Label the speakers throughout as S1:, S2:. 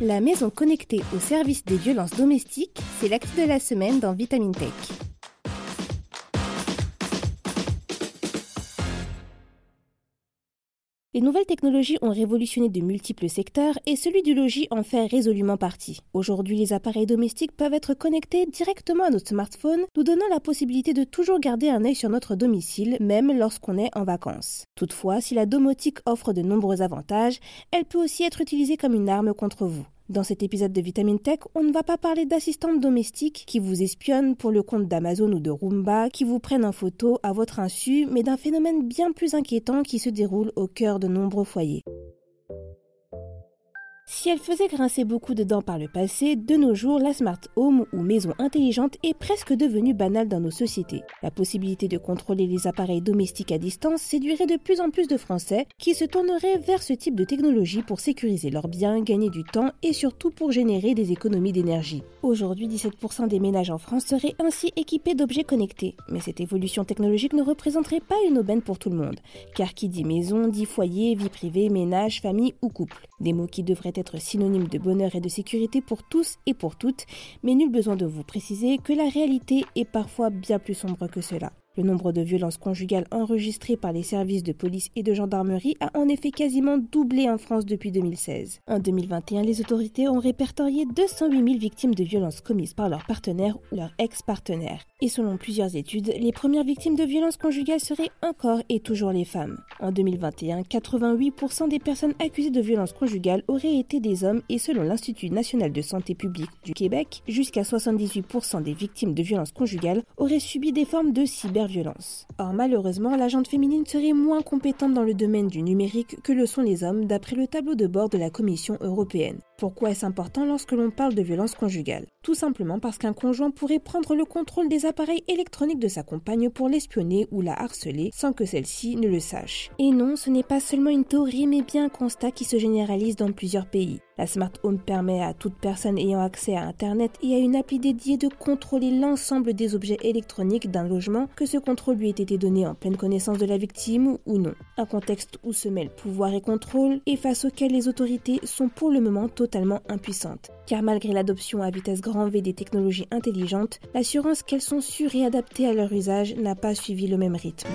S1: La maison connectée au service des violences domestiques, c'est l'acte de la semaine dans Vitamine Tech. Les nouvelles technologies ont révolutionné de multiples secteurs et celui du logis en fait résolument partie. Aujourd'hui, les appareils domestiques peuvent être connectés directement à notre smartphone, nous donnant la possibilité de toujours garder un œil sur notre domicile, même lorsqu'on est en vacances. Toutefois, si la domotique offre de nombreux avantages, elle peut aussi être utilisée comme une arme contre vous. Dans cet épisode de Vitamine Tech, on ne va pas parler d'assistantes domestiques qui vous espionnent pour le compte d'Amazon ou de Roomba, qui vous prennent en photo à votre insu, mais d'un phénomène bien plus inquiétant qui se déroule au cœur de nombreux foyers. Si elle faisait grincer beaucoup de dents par le passé, de nos jours, la smart home ou maison intelligente est presque devenue banale dans nos sociétés. La possibilité de contrôler les appareils domestiques à distance séduirait de plus en plus de Français qui se tourneraient vers ce type de technologie pour sécuriser leurs biens, gagner du temps et surtout pour générer des économies d'énergie. Aujourd'hui, 17% des ménages en France seraient ainsi équipés d'objets connectés. Mais cette évolution technologique ne représenterait pas une aubaine pour tout le monde, car qui dit maison dit foyer, vie privée, ménage, famille ou couple. Des mots qui devraient être synonyme de bonheur et de sécurité pour tous et pour toutes, mais nul besoin de vous préciser que la réalité est parfois bien plus sombre que cela. Le nombre de violences conjugales enregistrées par les services de police et de gendarmerie a en effet quasiment doublé en France depuis 2016. En 2021, les autorités ont répertorié 208 000 victimes de violences commises par leurs partenaires ou leurs ex-partenaires. Et selon plusieurs études, les premières victimes de violences conjugales seraient encore et toujours les femmes. En 2021, 88% des personnes accusées de violences conjugales auraient été des hommes et selon l'Institut national de santé publique du Québec, jusqu'à 78% des victimes de violences conjugales auraient subi des formes de cyber Or, malheureusement, la gente féminine serait moins compétente dans le domaine du numérique que le sont les hommes, d'après le tableau de bord de la Commission européenne. Pourquoi est-ce important lorsque l'on parle de violence conjugale? Tout simplement parce qu'un conjoint pourrait prendre le contrôle des appareils électroniques de sa compagne pour l'espionner ou la harceler sans que celle-ci ne le sache. Et non, ce n'est pas seulement une théorie mais bien un constat qui se généralise dans plusieurs pays. La Smart Home permet à toute personne ayant accès à Internet et à une appli dédiée de contrôler l'ensemble des objets électroniques d'un logement, que ce contrôle lui ait été donné en pleine connaissance de la victime ou non. Un contexte où se mêlent pouvoir et contrôle et face auquel les autorités sont pour le moment totalement impuissantes. Car malgré l'adoption à vitesse grand V des technologies intelligentes, l'assurance qu'elles sont sûres et adaptées à leur usage n'a pas suivi le même rythme.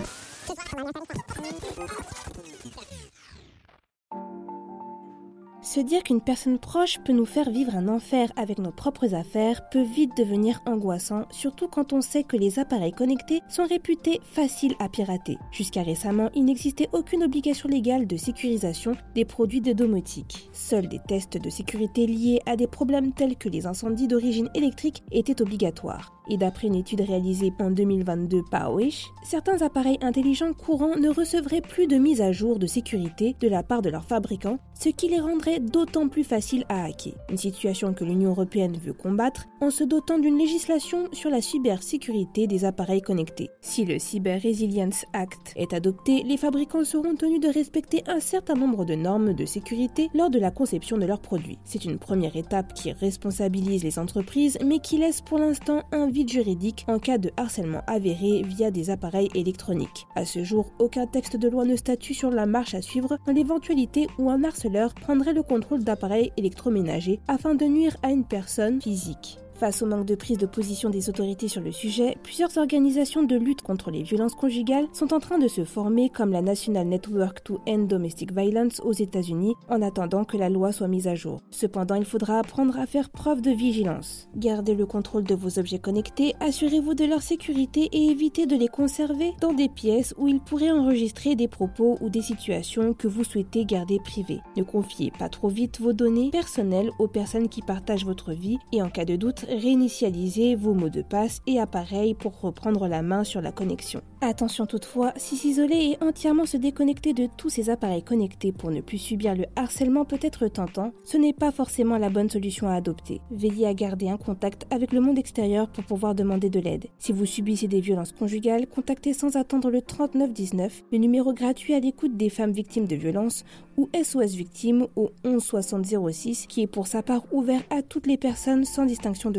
S1: Se dire qu'une personne proche peut nous faire vivre un enfer avec nos propres affaires peut vite devenir angoissant, surtout quand on sait que les appareils connectés sont réputés faciles à pirater. Jusqu'à récemment, il n'existait aucune obligation légale de sécurisation des produits de domotique. Seuls des tests de sécurité liés à des problèmes tels que les incendies d'origine électrique étaient obligatoires. Et d'après une étude réalisée en 2022 par Wish, certains appareils intelligents courants ne recevraient plus de mise à jour de sécurité de la part de leurs fabricants, ce qui les rendrait d'autant plus faciles à hacker. Une situation que l'Union européenne veut combattre en se dotant d'une législation sur la cybersécurité des appareils connectés. Si le Cyber Resilience Act est adopté, les fabricants seront tenus de respecter un certain nombre de normes de sécurité lors de la conception de leurs produits. C'est une première étape qui responsabilise les entreprises, mais qui laisse pour l'instant un vide juridique en cas de harcèlement avéré via des appareils électroniques. À ce jour, aucun texte de loi ne statue sur la marche à suivre dans l'éventualité où un harceleur prendrait le contrôle d'appareils électroménagers afin de nuire à une personne physique. Face au manque de prise de position des autorités sur le sujet, plusieurs organisations de lutte contre les violences conjugales sont en train de se former comme la National Network to End Domestic Violence aux États-Unis en attendant que la loi soit mise à jour. Cependant, il faudra apprendre à faire preuve de vigilance. Gardez le contrôle de vos objets connectés, assurez-vous de leur sécurité et évitez de les conserver dans des pièces où ils pourraient enregistrer des propos ou des situations que vous souhaitez garder privées. Ne confiez pas trop vite vos données personnelles aux personnes qui partagent votre vie et en cas de doute, réinitialiser vos mots de passe et appareils pour reprendre la main sur la connexion. Attention toutefois, si s'isoler et entièrement se déconnecter de tous ces appareils connectés pour ne plus subir le harcèlement peut être tentant, ce n'est pas forcément la bonne solution à adopter. Veillez à garder un contact avec le monde extérieur pour pouvoir demander de l'aide. Si vous subissez des violences conjugales, contactez sans attendre le 3919, le numéro gratuit à l'écoute des femmes victimes de violences, ou SOS Victimes au 11 60 06, qui est pour sa part ouvert à toutes les personnes sans distinction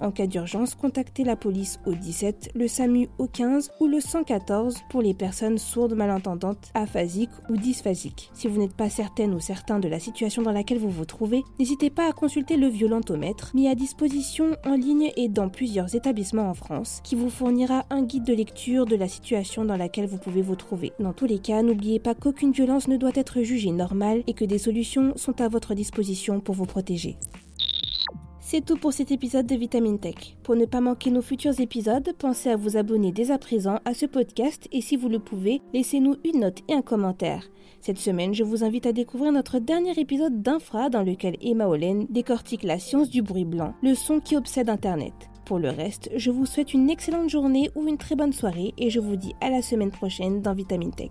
S1: En cas d'urgence, contactez la police au 17, le SAMU au 15 ou le 114 pour les personnes sourdes, malentendantes, aphasiques ou dysphasiques. Si vous n'êtes pas certaine ou certain de la situation dans laquelle vous vous trouvez, n'hésitez pas à consulter le violentomètre mis à disposition en ligne et dans plusieurs établissements en France qui vous fournira un guide de lecture de la situation dans laquelle vous pouvez vous trouver. Dans tous les cas, n'oubliez pas qu'aucune violence ne doit être jugée normale et que des solutions sont à votre disposition pour vous protéger. C'est tout pour cet épisode de Vitamine Tech. Pour ne pas manquer nos futurs épisodes, pensez à vous abonner dès à présent à ce podcast et si vous le pouvez, laissez-nous une note et un commentaire. Cette semaine, je vous invite à découvrir notre dernier épisode d'Infra dans lequel Emma Hollen décortique la science du bruit blanc, le son qui obsède Internet. Pour le reste, je vous souhaite une excellente journée ou une très bonne soirée et je vous dis à la semaine prochaine dans Vitamine Tech.